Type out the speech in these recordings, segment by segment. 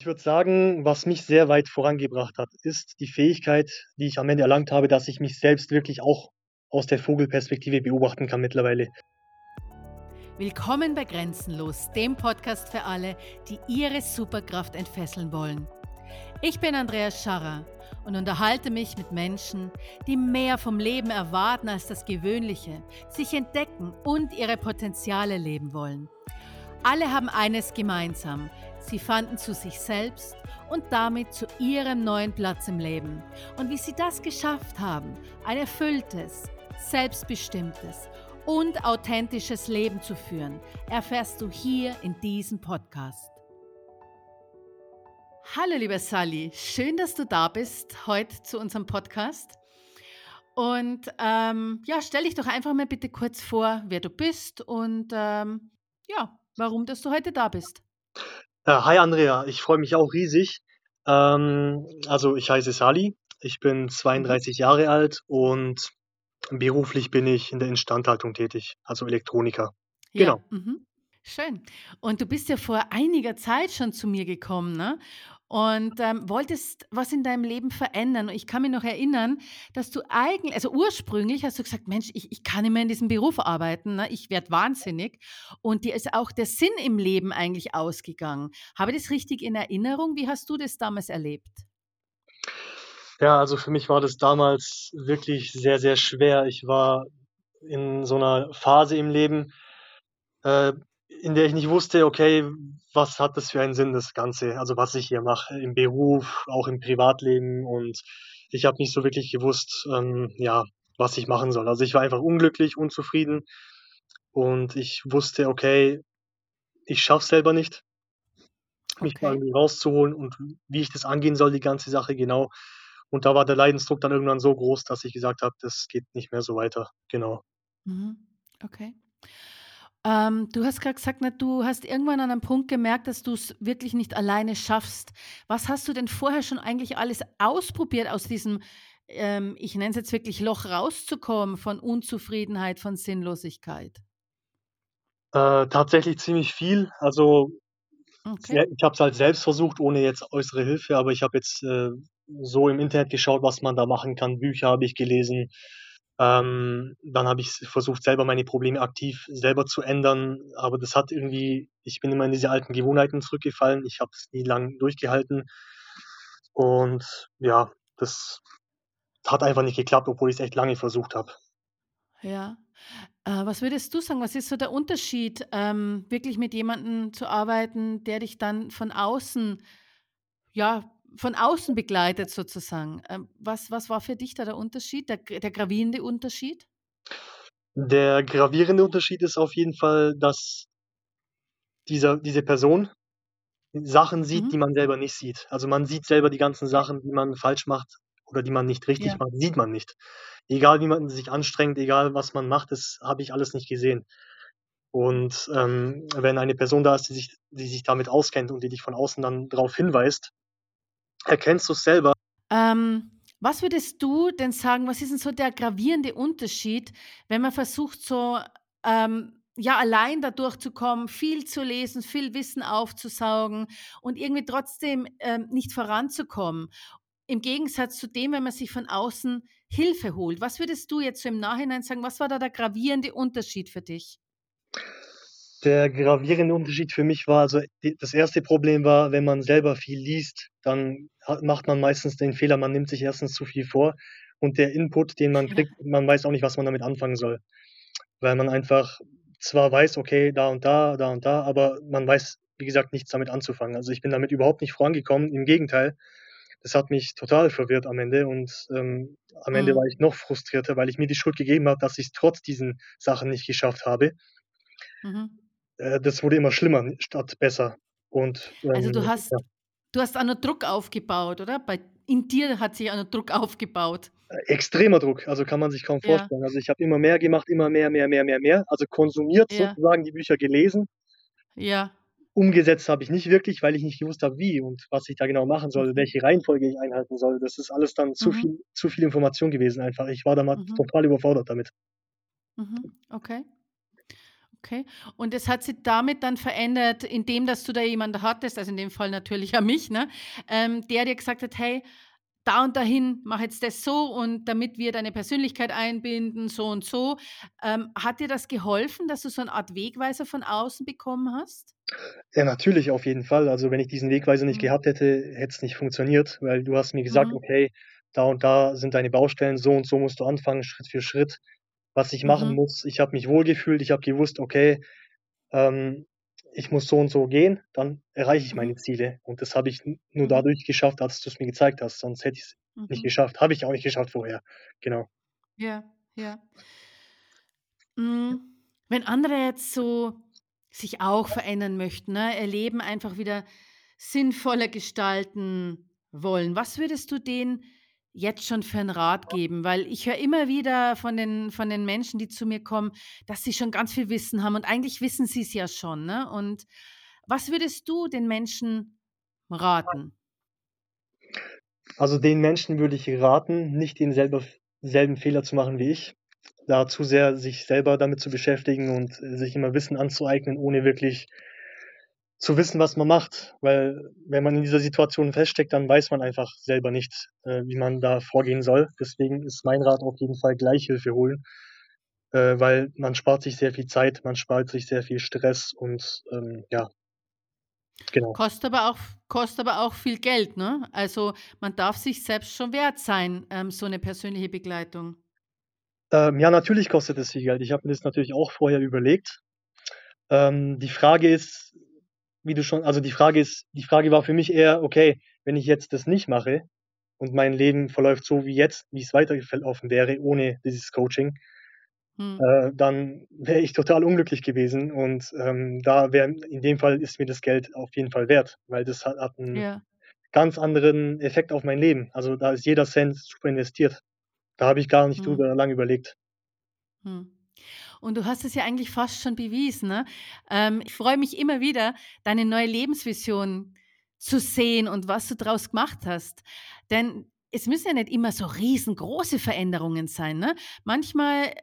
Ich würde sagen, was mich sehr weit vorangebracht hat, ist die Fähigkeit, die ich am Ende erlangt habe, dass ich mich selbst wirklich auch aus der Vogelperspektive beobachten kann mittlerweile. Willkommen bei Grenzenlos, dem Podcast für alle, die ihre Superkraft entfesseln wollen. Ich bin Andreas Scharrer und unterhalte mich mit Menschen, die mehr vom Leben erwarten als das Gewöhnliche, sich entdecken und ihre Potenziale leben wollen. Alle haben eines gemeinsam. Sie fanden zu sich selbst und damit zu ihrem neuen Platz im Leben. Und wie sie das geschafft haben, ein erfülltes, selbstbestimmtes und authentisches Leben zu führen, erfährst du hier in diesem Podcast. Hallo liebe Sally, schön, dass du da bist heute zu unserem Podcast. Und ähm, ja, stell dich doch einfach mal bitte kurz vor, wer du bist und ähm, ja, warum, dass du heute da bist. Äh, hi Andrea, ich freue mich auch riesig. Ähm, also ich heiße Sali, ich bin 32 mhm. Jahre alt und beruflich bin ich in der Instandhaltung tätig, also Elektroniker. Ja, genau. Mhm. Schön. Und du bist ja vor einiger Zeit schon zu mir gekommen, ne? Und ähm, wolltest was in deinem Leben verändern. Und ich kann mich noch erinnern, dass du eigentlich, also ursprünglich hast du gesagt, Mensch, ich, ich kann nicht mehr in diesem Beruf arbeiten, ne? ich werde wahnsinnig. Und dir ist auch der Sinn im Leben eigentlich ausgegangen. Habe ich das richtig in Erinnerung? Wie hast du das damals erlebt? Ja, also für mich war das damals wirklich sehr, sehr schwer. Ich war in so einer Phase im Leben, äh, in der ich nicht wusste, okay, was hat das für einen Sinn, das Ganze, also was ich hier mache, im Beruf, auch im Privatleben und ich habe nicht so wirklich gewusst, ähm, ja, was ich machen soll. Also ich war einfach unglücklich, unzufrieden und ich wusste, okay, ich schaff's selber nicht, mich okay. mal irgendwie rauszuholen und wie ich das angehen soll, die ganze Sache genau. Und da war der Leidensdruck dann irgendwann so groß, dass ich gesagt habe, das geht nicht mehr so weiter. Genau. Mhm. Okay. Ähm, du hast gerade gesagt, na, du hast irgendwann an einem Punkt gemerkt, dass du es wirklich nicht alleine schaffst. Was hast du denn vorher schon eigentlich alles ausprobiert aus diesem, ähm, ich nenne es jetzt wirklich Loch rauszukommen von Unzufriedenheit, von Sinnlosigkeit? Äh, tatsächlich ziemlich viel. Also Okay. ich habe es halt selbst versucht, ohne jetzt äußere Hilfe, aber ich habe jetzt äh, so im Internet geschaut, was man da machen kann. Bücher habe ich gelesen, ähm, dann habe ich versucht, selber meine Probleme aktiv selber zu ändern, aber das hat irgendwie, ich bin immer in diese alten Gewohnheiten zurückgefallen. Ich habe es nie lang durchgehalten und ja, das hat einfach nicht geklappt, obwohl ich es echt lange versucht habe. Ja. Äh, was würdest du sagen, was ist so der Unterschied, ähm, wirklich mit jemandem zu arbeiten, der dich dann von außen ja, von außen begleitet sozusagen. Ähm, was, was war für dich da der Unterschied, der, der gravierende Unterschied? Der gravierende Unterschied ist auf jeden Fall, dass dieser, diese Person Sachen sieht, mhm. die man selber nicht sieht. Also man sieht selber die ganzen Sachen, die man falsch macht oder die man nicht richtig ja. macht, sieht man nicht. Egal wie man sich anstrengt, egal was man macht, das habe ich alles nicht gesehen. Und ähm, wenn eine Person da ist, die sich, die sich damit auskennt und die dich von außen dann darauf hinweist, Erkennst du es selber? Ähm, was würdest du denn sagen, was ist denn so der gravierende Unterschied, wenn man versucht, so ähm, ja, allein da durchzukommen, viel zu lesen, viel Wissen aufzusaugen und irgendwie trotzdem ähm, nicht voranzukommen? Im Gegensatz zu dem, wenn man sich von außen Hilfe holt. Was würdest du jetzt so im Nachhinein sagen, was war da der gravierende Unterschied für dich? Der gravierende Unterschied für mich war also, das erste Problem war, wenn man selber viel liest, dann macht man meistens den Fehler, man nimmt sich erstens zu viel vor und der Input, den man kriegt, man weiß auch nicht, was man damit anfangen soll. Weil man einfach zwar weiß, okay, da und da, da und da, aber man weiß, wie gesagt, nichts damit anzufangen. Also ich bin damit überhaupt nicht vorangekommen. Im Gegenteil, das hat mich total verwirrt am Ende und ähm, am Ende mhm. war ich noch frustrierter, weil ich mir die Schuld gegeben habe, dass ich es trotz diesen Sachen nicht geschafft habe. Mhm. Äh, das wurde immer schlimmer statt besser. Und, ähm, also du hast, ja. du hast noch Druck aufgebaut, oder? Bei, in dir hat sich noch Druck aufgebaut. Äh, extremer Druck, also kann man sich kaum ja. vorstellen. Also ich habe immer mehr gemacht, immer mehr, mehr, mehr, mehr, mehr. Also konsumiert ja. sozusagen die Bücher gelesen. Ja. Umgesetzt habe ich nicht wirklich, weil ich nicht gewusst habe, wie und was ich da genau machen soll, mhm. welche Reihenfolge ich einhalten soll. Das ist alles dann zu mhm. viel, zu viel Information gewesen einfach. Ich war damals mhm. total überfordert damit. Mhm. Okay. Okay. Und das hat sich damit dann verändert, indem dass du da jemanden hattest, also in dem Fall natürlich auch mich, ne, ähm, der dir gesagt hat: „Hey, da und dahin, mach jetzt das so und damit wir deine Persönlichkeit einbinden, so und so.“ Ähm, hat dir das geholfen, dass du so 'ne Art Wegweiser von außen bekommen hast? Ja, natürlich, auf jeden Fall. Also, wenn ich diesen Wegweiser nicht Mhm. gehabt hätte, hätte es nicht funktioniert, weil du hast mir gesagt: Mhm. „Okay, da und da sind deine Baustellen, so und so musst du anfangen, Schritt für Schritt, was ich machen Mhm. muss.“ Ich habe mich wohlgefühlt, ich habe gewusst: „Okay, ähm, ich muss so und so gehen, dann erreiche ich Mhm. meine Ziele.“ Und das habe ich nur Mhm. dadurch geschafft, als du's mir gezeigt hast, sonst hätte ich's nicht Mhm. geschafft. Habe ich auch nicht geschafft vorher. Genau. Ja, ja. Hm, wenn andere jetzt so sich auch verändern möchten, ne, ihr Leben einfach wieder sinnvoller gestalten wollen, was würdest du denen jetzt schon für 'n Rat geben? Weil ich höre immer wieder von den von den Menschen, die zu mir kommen, dass sie schon ganz viel Wissen haben und eigentlich wissen sie's ja schon, ne? Und was würdest du den Menschen raten? Also, den Menschen würde ich raten, nicht den selber selben Fehler zu machen wie ich, da zu sehr sich selber damit zu beschäftigen und, äh, sich immer Wissen anzueignen, ohne wirklich zu wissen, was man macht. Weil wenn man in dieser Situation feststeckt, dann weiß man einfach selber nicht, äh, wie man da vorgehen soll. Deswegen ist mein Rat auf jeden Fall gleich Hilfe holen, äh, weil man spart sich sehr viel Zeit, man spart sich sehr viel Stress und, ähm, ja. Genau. Kostet aber auch kostet aber auch viel Geld, ne? Also, man darf sich selbst schon wert sein, ähm, so 'ne persönliche Begleitung. Ähm, ja, natürlich kostet es viel Geld. Ich habe mir das natürlich auch vorher überlegt. Ähm, die Frage ist, wie du schon also, die Frage ist die Frage war für mich eher: „Okay, wenn ich jetzt das nicht mache und mein Leben verläuft so wie jetzt, wie's weiter verlaufen wäre ohne dieses Coaching, Mhm. äh, dann wäre ich total unglücklich gewesen.“ Und, ähm, da wäre in dem Fall ist mir das Geld auf jeden Fall wert, weil das hat hat 'n Ja. ganz anderen Effekt auf mein Leben. Also, da ist jeder Cent super investiert. Da habe ich gar nicht Mhm. drüber lang überlegt. Mhm. Und du hast es ja eigentlich fast schon bewiesen, ne? Ähm, ich freue mich immer wieder, deine neue Lebensvision zu sehen und was du draus gemacht hast. Denn es müssen ja nicht immer so riesengroße Veränderungen sein, ne? Manchmal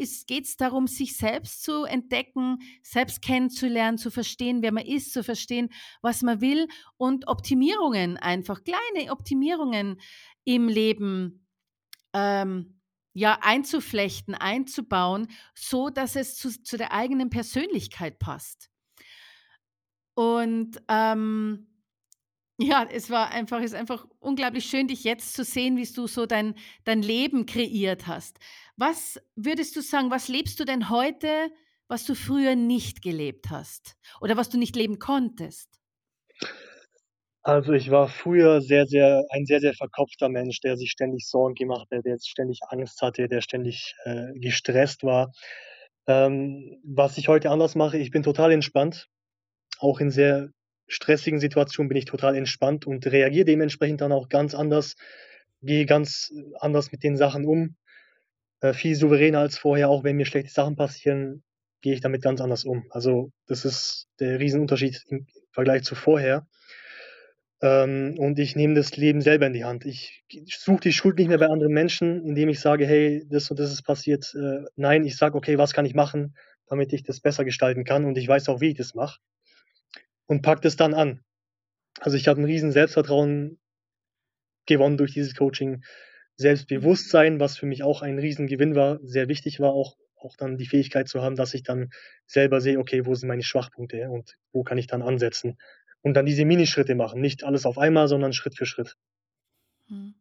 ist geht's darum, sich selbst zu entdecken, selbst kennenzulernen, zu verstehen, wer man ist, zu verstehen, was man will und Optimierungen einfach kleine Optimierungen im Leben, ähm, ja, einzuflechten, einzubauen, so dass es zu zu der eigenen Persönlichkeit passt. Und, ähm, ja, es war einfach ist einfach unglaublich schön, dich jetzt zu sehen, wie's du so dein dein Leben kreiert hast. Was würdest du sagen, was lebst du denn heute, was du früher nicht gelebt hast oder was du nicht leben konntest? Also, ich war früher sehr, sehr ein sehr, sehr verkopfter Mensch, der sich ständig Sorgen gemacht hat, der jetzt ständig Angst hatte, der ständig, äh, gestresst war. Ähm, was ich heute anders mache, ich bin total entspannt. Auch in sehr stressigen Situationen bin ich total entspannt und reagiere dementsprechend dann auch ganz anders, gehe ganz anders mit den Sachen um, äh, viel souveräner als vorher. Auch wenn mir schlechte Sachen passieren, gehe ich damit ganz anders um. Also, das ist der Riesenunterschied im Vergleich zu vorher. Ähm, und ich nehme das Leben selber in die Hand. Ich suche die Schuld nicht mehr bei anderen Menschen, indem ich sage: „Hey, das und das ist passiert.“ Äh, nein, ich sage: „Okay, was kann ich machen, damit ich das besser gestalten kann?“ Und ich weiß auch, wie ich das mache und packe das dann an. Also, ich habe 'n riesen Selbstvertrauen gewonnen durch dieses Coaching. Selbstbewusstsein, was für mich auch ein Riesengewinn war, sehr wichtig war auch auch dann die Fähigkeit zu haben, dass ich dann selber sehe: „Okay, wo sind meine Schwachpunkte und wo kann ich dann ansetzen?“ Und dann diese Minischritte machen, nicht alles auf einmal, sondern Schritt für Schritt. Mhm.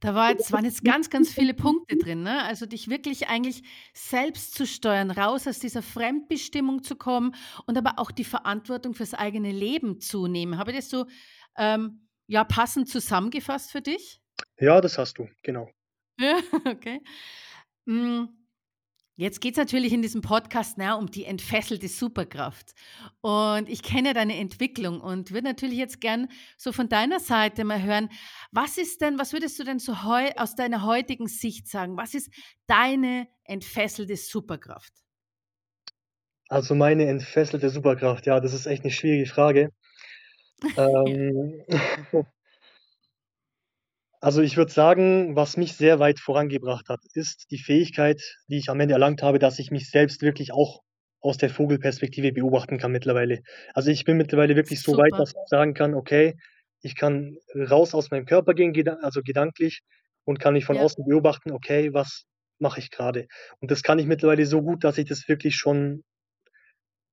Da war jetzt waren jetzt ganz, ganz viele Punkte drin, ne? Also, dich wirklich eigentlich selbst zu steuern, raus aus dieser Fremdbestimmung zu kommen und aber auch die Verantwortung fürs eigene Leben zu nehmen. Habe ich das so, ähm, ja, passend zusammengefasst für dich? Ja, das hast du, genau. Ja, okay. Hm, jetzt geht's natürlich in diesem Podcast, ne, um die entfesselte Superkraft. Und ich kenne deine Entwicklung und würde natürlich jetzt gern so von deiner Seite mal hören, was ist denn was würdest du denn so heu aus deiner heutigen Sicht sagen? Was ist deine entfesselte Superkraft? Also, meine entfesselte Superkraft, ja, das ist echt 'ne schwierige Frage. Ähm. Also, ich würde sagen, was mich sehr weit vorangebracht hat, ist die Fähigkeit, die ich am Ende erlangt habe, dass ich mich selbst wirklich auch aus der Vogelperspektive beobachten kann mittlerweile. Also, ich bin mittlerweile wirklich so weit, dass ich sagen kann: „Okay, ich kann raus aus meinem Körper gehen, also gedanklich und kann mich von Ja. außen beobachten, okay, was mache ich grade?“ Und das kann ich mittlerweile so gut, dass ich das wirklich schon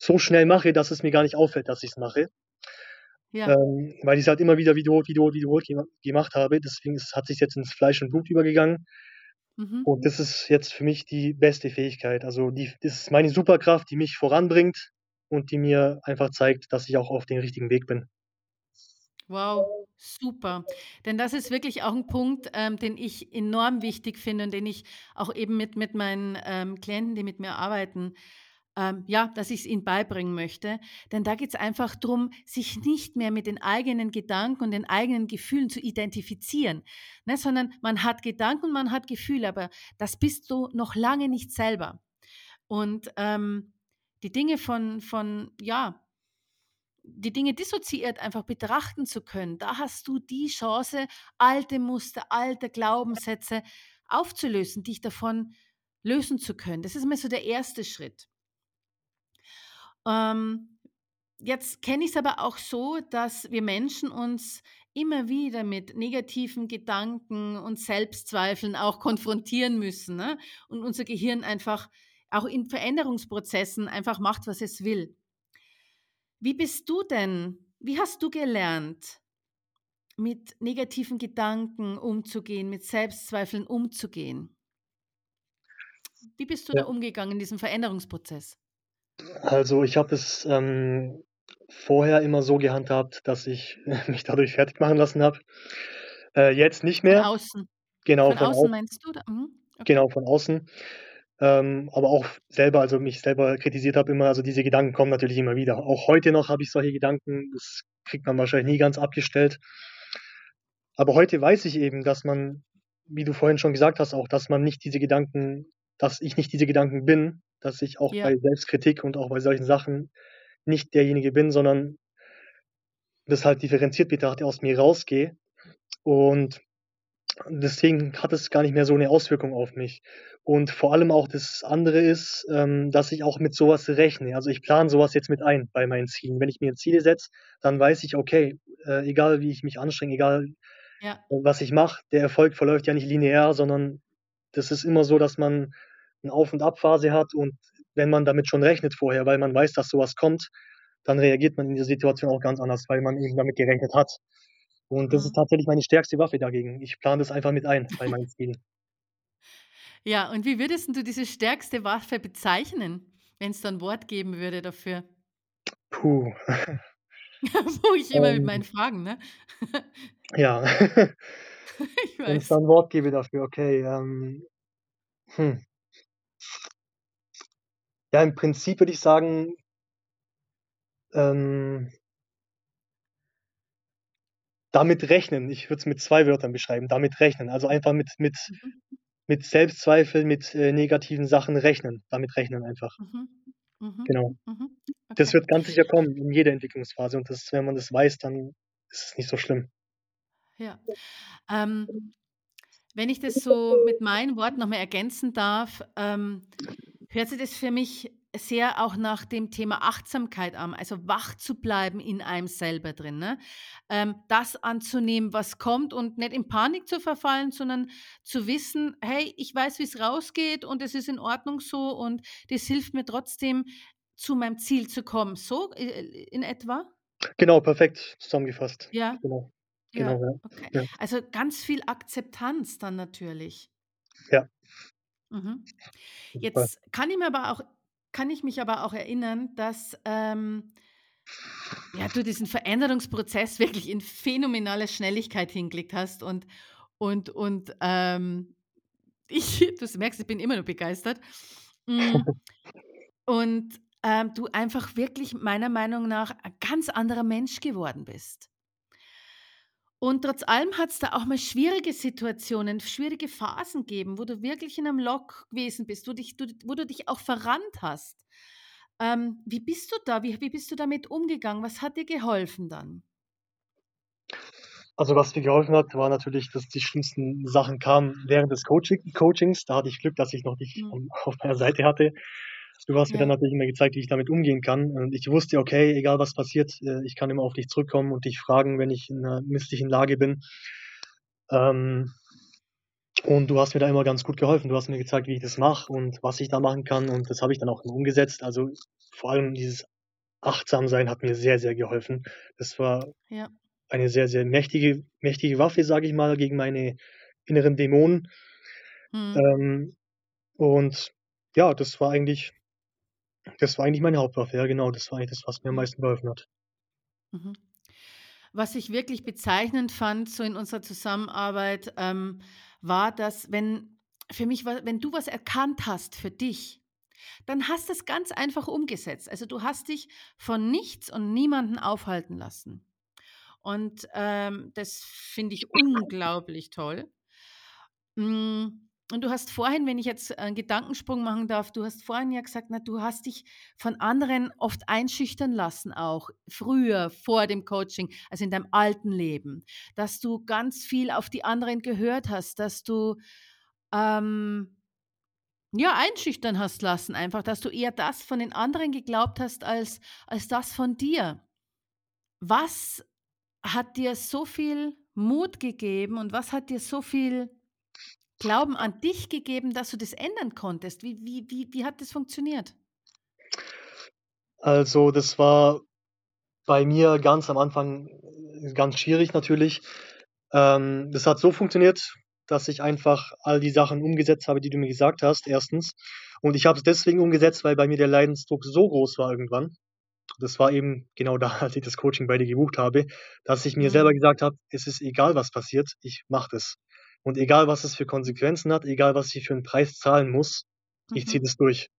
so schnell mache, dass es mir gar nicht auffällt, dass ich's mache. Ja. Ähm, weil ich's halt immer wieder wiederholt, wiederholt, wiederholt gema gemacht habe. Deswegen ist hat sich's jetzt ins Fleisch und Blut übergegangen. Mhm. Und das ist jetzt für mich die beste Fähigkeit. Also, die das ist meine Superkraft, die mich voranbringt und die mir einfach zeigt, dass ich auch auf dem richtigen Weg bin. Wow, super. Denn das ist wirklich auch 'n Punkt, ähm, den ich enorm wichtig finde und den ich auch eben mit mit meinen, ähm, Klienten, die mit mir arbeiten ähm, ja, dass ich's ihnen beibringen möchte. Denn da geht's einfach drum, sich nicht mehr mit den eigenen Gedanken und den eigenen Gefühlen zu identifizieren, ne, sondern man hat Gedanken man hat Gefühle, aber das bist du noch lange nicht selber. Und, ähm, die Dinge von von ja die Dinge dissoziiert einfach betrachten zu können, da hast du die Chance, alte Muster, alte Glaubenssätze aufzulösen, dich davon lösen zu können. Das ist mal so der erste Schritt. Ähm, jetzt kenne ich's aber auch so, dass wir Menschen uns immer wieder mit negativen Gedanken und Selbstzweifeln auch konfrontieren müssen, ne? Und unser Gehirn einfach auch in Veränderungsprozessen einfach macht, was es will. Wie bist du denn wie hast du gelernt, mit negativen Gedanken umzugehen, mit Selbstzweifeln umzugehen? Wie bist du da Ja. umgegangen in diesem Veränderungsprozess? Also, ich habe es, ähm, vorher immer so gehandhabt, dass ich mich dadurch fertig machen lassen habe. Äh, jetzt nicht Von mehr. außen. Genau, Von von außen au meinst du? Mhm, okay. Genau, von außen. Ähm, aber auch selber also, mich selber kritisiert habe immer also, diese Gedanken kommen natürlich immer wieder. Auch heute noch habe ich solche Gedanken, das kriegt man wahrscheinlich nie ganz abgestellt. Aber heute weiß ich eben, dass man, wie du vorhin schon gesagt hast auch, dass man nicht diese Gedanken dass ich nicht diese Gedanken bin, dass ich auch Ja. bei Selbstkritik und auch bei solchen Sachen nicht derjenige bin, sondern das halt differenziert betrachte, aus mir rausgehe. Und deswegen hat es gar nicht mehr so 'ne Auswirkung auf mich. Und vor allem auch das andere ist, ähm, dass ich auch mit so was rechne. Also, ich plane so was jetzt mit ein bei meinen Zielen. Wenn ich mir Ziele setze, dann weiß ich, okay, äh, egal wie ich mich anstrenge, egal, Ja. äh, was ich mache, der Erfolg verläuft ja nicht linear, sondern das ist immer so, dass man 'n Auf und Ab-Phase hat und wenn man damit schon rechnet vorher, weil man weiß, dass so was kommt, dann reagiert man in der Situation auch ganz anders, weil man eben damit gerechnet hat. Und das ist Mhm. tatsächlich meine stärkste Waffe dagegen. Ich plane das einfach mit ein bei meinen Zielen. Ja, und wie würdest du diese stärkste Waffe bezeichnen, wenn's da 'n Wort geben würde dafür? Puh. Wo ich immer mit meinen Ähm. Fragen, ne? Ja. Ich Wenn ich da weiß. 'n Wort gebe dafür, okay, ähm, hm. Ja, im Prinzip würde ich sagen ähm damit rechnen. Ich würde es mit 2 Wörtern beschreiben, damit rechnen. Also, einfach mit mit Mhm. mit Selbstzweifel, mit, äh, negativen Sachen rechnen. Damit rechnen einfach. Mhm. Mhm. Genau. Mhm. Das Okay. wird ganz sicher kommen in jeder Entwicklungsphase und das wenn man das weiß, dann ist es nicht so schlimm. Ja. Ähm, wenn ich das so mit meinen Worten noch mal ergänzen darf, ähm, hört sich das für mich sehr auch nach dem Thema Achtsamkeit an, also, wach zu bleiben in einem selber drin, ne? Ähm, das anzunehmen, was kommt und nicht in Panik zu verfallen, sondern zu wissen: „Hey, ich weiß, wie's rausgeht und es ist in Ordnung so und das hilft mir trotzdem, zu meinem Ziel zu kommen.“ So, äh, äh, in etwa? Genau, perfekt zusammengefasst. Ja. Genau. Ja, Genau, ja. okay. Ja. Also, ganz viel Akzeptanz dann natürlich. Ja. Mhm. Jetzt kann ich mir aber auch kann ich mich aber auch erinnern, dass, ähm ja, du diesen Veränderungsprozess wirklich in phänomenaler Schnelligkeit hingelegt hast und und und, ähm, ich du merkst, ich bin immer noch begeistert. Hm, und, ähm, du einfach wirklich meiner Meinung nach ein ganz anderer Mensch geworden bist. Und trotz allem hat's da auch mal schwierige Situationen, schwierige Phasen gegeben, wo du wirklich in 'nem Loch gewesen bist, wo dich du wo du dich auch verrannt hast. Ähm, wie bist du da wie wie bist du damit umgegangen? Was hat dir geholfen dann? Also, was mir geholfen hat, war natürlich, dass die schlimmsten Sachen kamen während des Coaching Coachings. Da hatte ich Glück, dass ich noch dich Mhm. auf meiner Seite hatte. Du hast mir dann natürlich immer gezeigt, wie ich damit umgehen kann. Und ich wusste, okay, egal was passiert, äh, ich kann immer auf dich zurückkommen und dich fragen, wenn ich in 'ner misslichen Lage bin. Ähm, und du hast mir da immer ganz gut geholfen. Du hast mir gezeigt, wie ich das mache und was ich da machen kann und das habe ich dann auch immer umgesetzt. Also, vor allem dieses Achtsam-Sein hat mir sehr, sehr geholfen. Das war Ja. eine sehr, sehr mächtige mächtige Waffe, sage ich mal, gegen meine inneren Dämonen. Mhm. Ähm, und ja, das war eigentlich das war eigentlich meine Hauptwaffe. Ja, genau, das war eigentlich das, was mir am Mhm. meisten geholfen hat. Mhm. Was ich wirklich bezeichnend fand, so in unserer Zusammenarbeit, ähm, war, dass wenn für mich wenn du was erkannt hast für dich, dann hast du's ganz einfach umgesetzt. Also, du hast dich von nichts und niemanden aufhalten lassen. Und, ähm, das finde ich unglaublich toll. Hm, und du hast vorhin, wenn ich jetzt einen Gedankensprung machen darf, du hast vorhin ja gesagt, na, du hast dich von anderen oft einschüchtern lassen auch, früher, vor dem Coaching, also in deinem alten Leben, dass du ganz viel auf die anderen gehört hast, dass du, ähm, ja, einschüchtern hast lassen einfach, dass du eher das von den anderen geglaubt hast als als das von dir. Was hat dir so viel Mut gegeben und was hat dir so viel Glauben an dich gegeben, dass du das ändern konntest? Wie wie wie wie hat das funktioniert? Also, das war bei mir ganz am Anfang, äh, ganz schwierig natürlich. Ähm, das hat so funktioniert, dass ich einfach all die Sachen umgesetzt habe, die du mir gesagt hast, erstens. Und ich habe es deswegen umgesetzt, weil bei mir der Leidensdruck so groß war irgendwann. Das war eben genau da, als ich das Coaching bei dir gebucht habe, dass ich mir selber Mhm. gesagt habe: „Es ist egal, was passiert, ich mache das. Und egal, was es für Konsequenzen hat, egal, was ich für 'n Preis zahlen muss, ich ziehe Mhm. das durch.“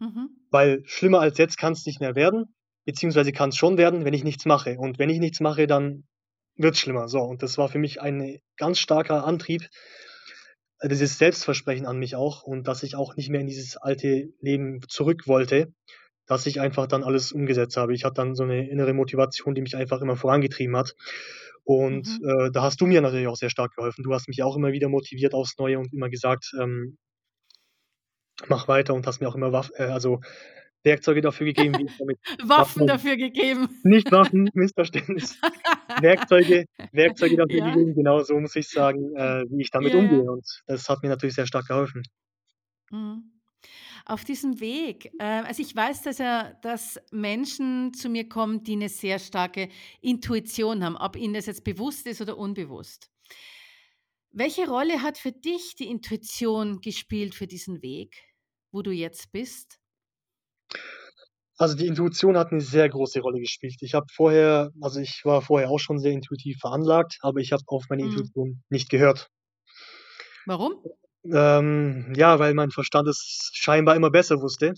Mhm. Weil schlimmer als jetzt kann's nicht mehr werden, beziehungsweise kann's schon werden, wenn ich nichts mache. Und wenn ich nichts mache, dann wird's schlimmer. So, und das war für mich ein ganz starker Antrieb äh, dieses Selbstversprechen an mich auch und dass ich auch nicht mehr in dieses alte Leben zurück wollte, dass ich einfach dann alles umgesetzt habe. Ich hatte dann so 'ne innere Motivation, die mich einfach immer vorangetrieben hat. Und, Mhm. äh, da hast du mir natürlich auch sehr stark geholfen. Du hast mich auch immer wieder motiviert aufs Neue und immer gesagt, ähm „Mach weiter“ und hast mir auch immer Waff äh, also Werkzeuge dafür gegeben, wie ich damit Waffen dafür gegeben. nicht Waffen, Missverständnis. Werkzeuge Werkzeuge dafür Ja. gegeben, genau so muss ich's sagen, äh, wie ich damit ja. umgehe. Und das hat mir natürlich sehr stark geholfen. Mhm. Auf diesem Weg äh, also ich weiß, dass ja dass Menschen zu mir kommen, die 'ne sehr starke Intuition haben, ob ihnen das jetzt bewusst ist oder unbewusst. Welche Rolle hat für dich die Intuition gespielt für diesen Weg, wo du jetzt bist? Also, die Intuition hat 'ne sehr große Rolle gespielt. Ich habe vorher also, ich war vorher auch schon sehr intuitiv veranlagt, aber ich habe auf meine Mhm. Intuition nicht gehört. Warum? Ähm, ja, weil mein Verstand es scheinbar immer besser wusste.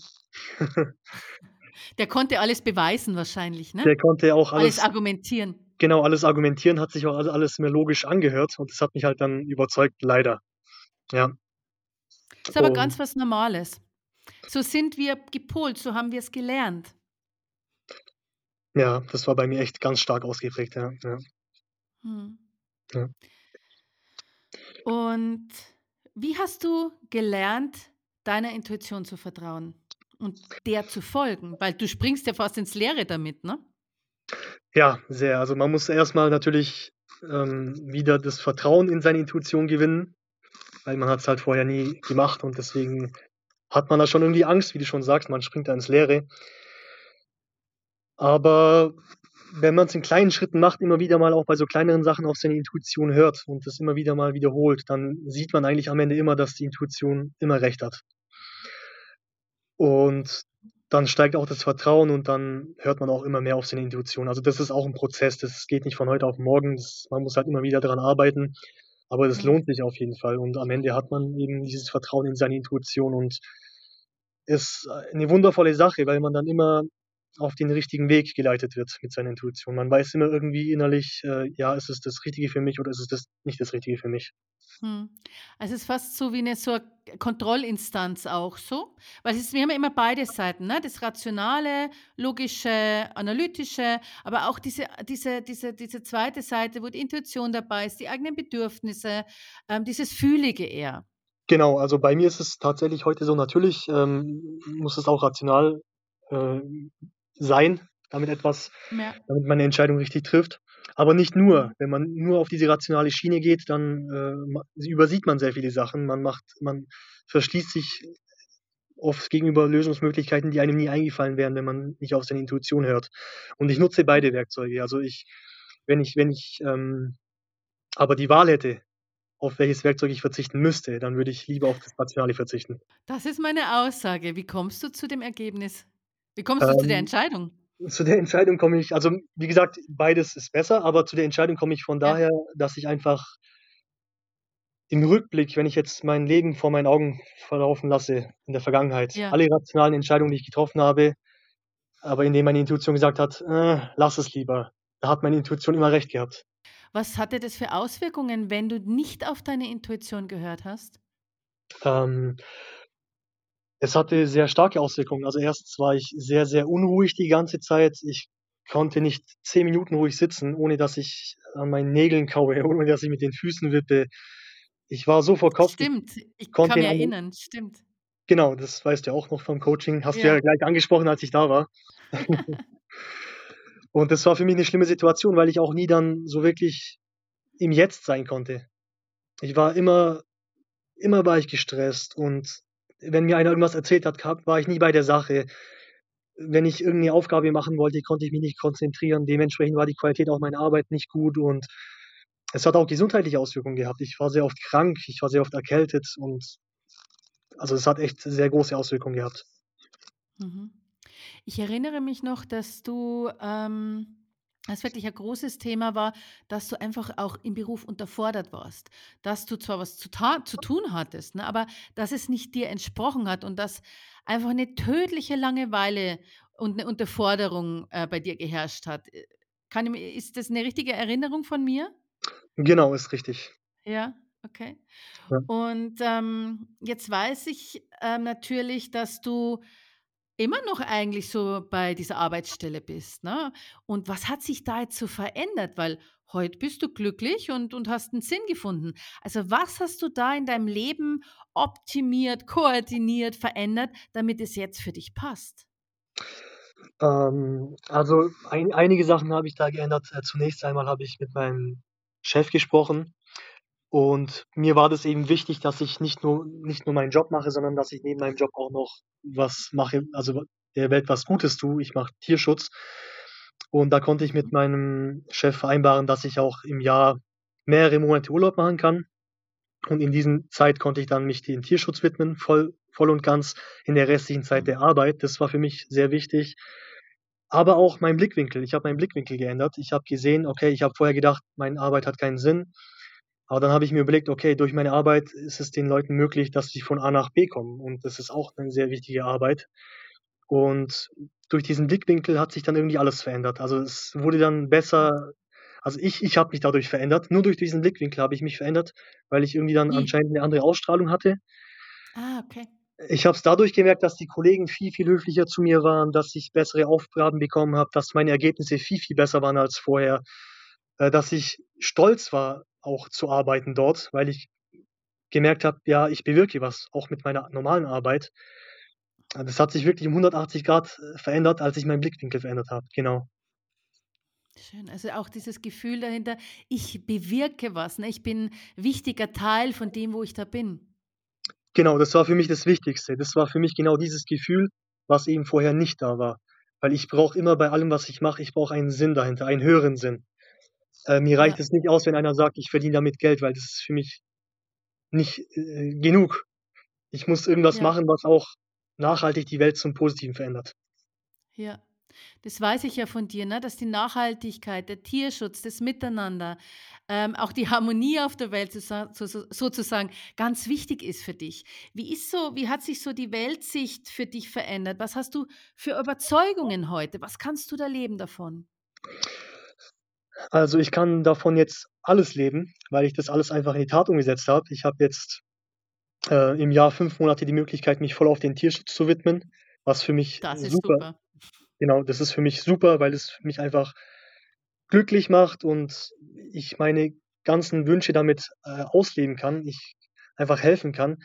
Der konnte alles beweisen wahrscheinlich, ne? Der konnte auch Alles alles argumentieren. genau, alles argumentieren, hat sich auch all alles mir logisch angehört und das hat mich halt dann überzeugt, leider. Ja. Ist aber Und ganz was Normales. So sind wir gepolt, so haben wir's gelernt. Ja, das war bei mir echt ganz stark ausgeprägt, ja, ja. Mhm. Ja. Und wie hast du gelernt, deiner Intuition zu vertrauen und der zu folgen? Weil du springst ja fast ins Leere damit, ne? Ja, sehr. Also, man muss erst mal natürlich, ähm, wieder das Vertrauen in seine Intuition gewinnen, weil man hat's halt vorher nie gemacht und deswegen hat man da schon irgendwie Angst, wie du schon sagst, man springt da ins Leere. Aber wenn man's in kleinen Schritten macht, immer wieder mal auch bei so kleineren Sachen auf seine Intuition hört und das immer wieder mal wiederholt, dann sieht man eigentlich am Ende immer, dass die Intuition immer recht hat. Und dann steigt auch das Vertrauen und dann hört man auch immer mehr auf seine Intuition. Also, das ist auch 'n Prozess, das geht nicht von heute auf morgen. Das man muss halt immer wieder dran arbeiten, aber das Mhm. lohnt sich auf jeden Fall und am Ende hat man eben dieses Vertrauen in seine Intuition und ist, äh, 'ne wundervolle Sache, weil man dann immer auf den richtigen Weg geleitet wird mit seiner Intuition. Man weiß immer irgendwie innerlich, äh: „Ja, ist es das Richtige für mich oder ist es das nicht das Richtige für mich?“ Mhm. Also, es ist fast so wie 'ne so Kontrollinstanz auch so? Weil es ist wir haben ja immer beide Seiten, ne? Das Rationale, Logische, Analytische, aber auch diese diese diese diese 2. Seite, wo die Intuition dabei ist, die eigenen Bedürfnisse, ähm, dieses Fühlige eher. Genau, also bei mir ist es tatsächlich heute so, natürlich ähm, muss es auch rational äh, sein, damit etwas, Ja. damit man eine Entscheidung richtig trifft. Aber nicht nur. Wenn man nur auf diese rationale Schiene geht, dann äh, übersieht man sehr viele Sachen. Man macht, man verschließt sich oft gegenüber Lösungsmöglichkeiten, die einem nie eingefallen wären, wenn man nicht auf seine Intuition hört. Und ich nutze beide Werkzeuge. Also ich, wenn ich, wenn ich ähm, aber die Wahl hätte, auf welches Werkzeug ich verzichten müsste, dann würde ich lieber auf das Rationale verzichten. Das ist meine Aussage. Wie kommst du zu dem Ergebnis? Wie kommst du zu der Ähm, Entscheidung? zu der Entscheidung komme ich, also wie gesagt, beides ist besser, aber zu der Entscheidung komme ich von Ja. daher, dass ich einfach im Rückblick, wenn ich jetzt mein Leben vor meinen Augen verlaufen lasse in der Vergangenheit, Ja. alle rationalen Entscheidungen, die ich getroffen habe, aber indem meine Intuition gesagt hat, äh, lass es lieber, da hat meine Intuition immer recht gehabt. Was hatte das für Auswirkungen, wenn du nicht auf deine Intuition gehört hast? Ähm, es hatte sehr starke Auswirkungen. Also erstens war ich sehr, sehr unruhig die ganze Zeit. Ich konnte nicht zehn Minuten ruhig sitzen, ohne dass ich an meinen Nägeln kaue, ohne dass ich mit den Füßen wippe. Ich war so verkopft, ich Stimmt, ich konnte kann mich erinnern, stimmt. genau, das weißt du ja auch noch vom Coaching. Hast du Ja. ja gleich angesprochen, als ich da war. Und das war für mich 'ne schlimme Situation, weil ich auch nie dann so wirklich im Jetzt sein konnte. Ich war immer immer war ich gestresst und wenn mir einer irgendwas erzählt hat war ich nie bei der Sache. Wenn ich irgend 'ne Aufgabe machen wollte, konnte ich mich nicht konzentrieren. Dementsprechend war die Qualität auch meiner Arbeit nicht gut und es hat auch gesundheitliche Auswirkungen gehabt. Ich war sehr oft krank, ich war sehr oft erkältet und also, es hat echt sehr große Auswirkungen gehabt. Mhm. Ich erinnere mich noch, dass du, ähm das wirklich ein großes Thema war, dass du einfach auch im Beruf unterfordert warst. Dass du zwar was zu zu tun hattest, ne, aber dass es nicht dir entsprochen hat und dass einfach 'ne tödliche Langeweile und 'ne Unterforderung, äh, bei dir geherrscht hat. Äh, kann ist das 'ne richtige Erinnerung von mir? Genau, ist richtig. Ja, okay. Ja. Und, ähm, jetzt weiß ich, ähm, natürlich, dass du immer noch eigentlich so bei dieser Arbeitsstelle bist, ne? Und was hat sich da jetzt so verändert? Weil heute bist du glücklich und und hast 'n Sinn gefunden. Also, was hast du da in deinem Leben optimiert, koordiniert, verändert, damit es jetzt für dich passt? Ähm, also, ein einige Sachen habe ich da geändert. Äh, zunächst einmal habe ich mit meinem Chef gesprochen und mir war das eben wichtig, dass ich nicht nur nicht nur meinen Job mache, sondern dass ich neben meinem Job auch noch was mache, also, der Welt was Gutes tue. Ich mache Tierschutz und da konnte ich mit meinem Chef vereinbaren, dass ich auch im Jahr mehrere Monate Urlaub machen kann. Und in diesen Zeit konnte ich dann mich dem Tierschutz widmen, voll voll und ganz in der restlichen Zeit der Arbeit. Das war für mich sehr wichtig. Aber auch mein Blickwinkel. Ich habe meinen Blickwinkel geändert. Ich habe gesehen, okay, ich habe vorher gedacht, meine Arbeit hat keinen Sinn. Aber dann habe ich mir überlegt, okay, durch meine Arbeit ist es den Leuten möglich, dass sie von A nach B kommen und das ist auch 'ne sehr wichtige Arbeit. Und durch diesen Blickwinkel hat sich dann irgendwie alles verändert. Also, es wurde dann besser also, ich ich habe mich dadurch verändert. Nur durch diesen Blickwinkel habe ich mich verändert, weil ich irgendwie dann Wie? anscheinend 'ne andere Ausstrahlung hatte. Ah, okay. Ich habe es dadurch gemerkt, dass die Kollegen viel, viel höflicher zu mir waren, dass ich bessere Aufgaben bekommen habe, dass meine Ergebnisse viel, viel besser waren als vorher, äh, dass ich stolz war, auch zu arbeiten dort, weil ich gemerkt habe, ja, ich bewirke was, auch mit meiner normalen Arbeit. Das hat sich wirklich um 180 Grad, äh, verändert, als ich meinen Blickwinkel verändert habe, genau. Schön, also auch dieses Gefühl dahinter: „Ich bewirke was, ne? Ich bin wichtiger Teil von dem, wo ich da bin.“ Genau, das war für mich das Wichtigste. Das war für mich genau dieses Gefühl, was eben vorher nicht da war. Weil ich brauche immer bei allem, was ich mache ich brauche einen Sinn dahinter, einen höheren Sinn. Äh, mir reicht Ja. es nicht aus, wenn einer sagt: „Ich verdiene damit Geld“, weil das ist für mich nicht, äh, genug. Ich muss irgendwas Ja. machen, was auch nachhaltig die Welt zum Positiven verändert. Ja, das weiß ich ja von dir, ne, dass die Nachhaltigkeit, der Tierschutz, das Miteinander, ähm, auch die Harmonie auf der Welt sozusagen ganz wichtig ist für dich. Wie ist so wie hat sich so die Weltsicht für dich verändert? Was hast du für Überzeugungen heute? Was kannst du da leben davon? Also, ich kann davon jetzt alles leben, weil ich das alles einfach in die Tat umgesetzt habe. Ich habe jetzt, äh, im Jahr 5 Monate die Möglichkeit, mich voll auf den Tierschutz zu widmen, was für mich Das ist super super. genau, das ist für mich super, weil es mich einfach glücklich macht und ich meine ganzen Wünsche damit, äh, ausleben kann. Ich einfach helfen kann.